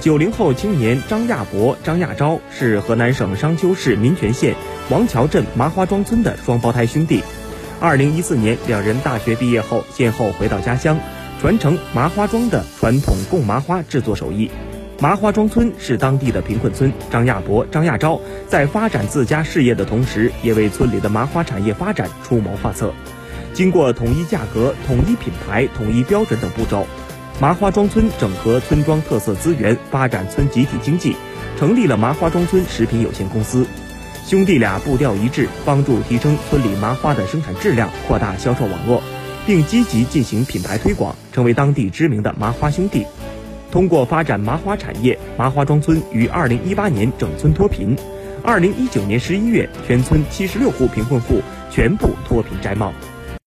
九零后青年张亚博、张亚昭是河南省商丘市民权县王桥镇麻花庄村的双胞胎兄弟。二零一四年，两人大学毕业后，先后回到家乡，传承麻花庄的传统贡麻花制作手艺。麻花庄村是当地的贫困村，张亚博、张亚昭在发展自家事业的同时，也为村里的麻花产业发展出谋划策。经过统一价格、统一品牌、统一标准等步骤，麻花庄村整合村庄特色资源，发展村集体经济，成立了麻花庄村食品有限公司。兄弟俩步调一致，帮助提升村里麻花的生产质量，扩大销售网络，并积极进行品牌推广，成为当地知名的麻花兄弟。通过发展麻花产业，麻花庄村于二零一八年整村脱贫，二零一九年十一月，全村七十六户贫困户全部脱贫摘帽。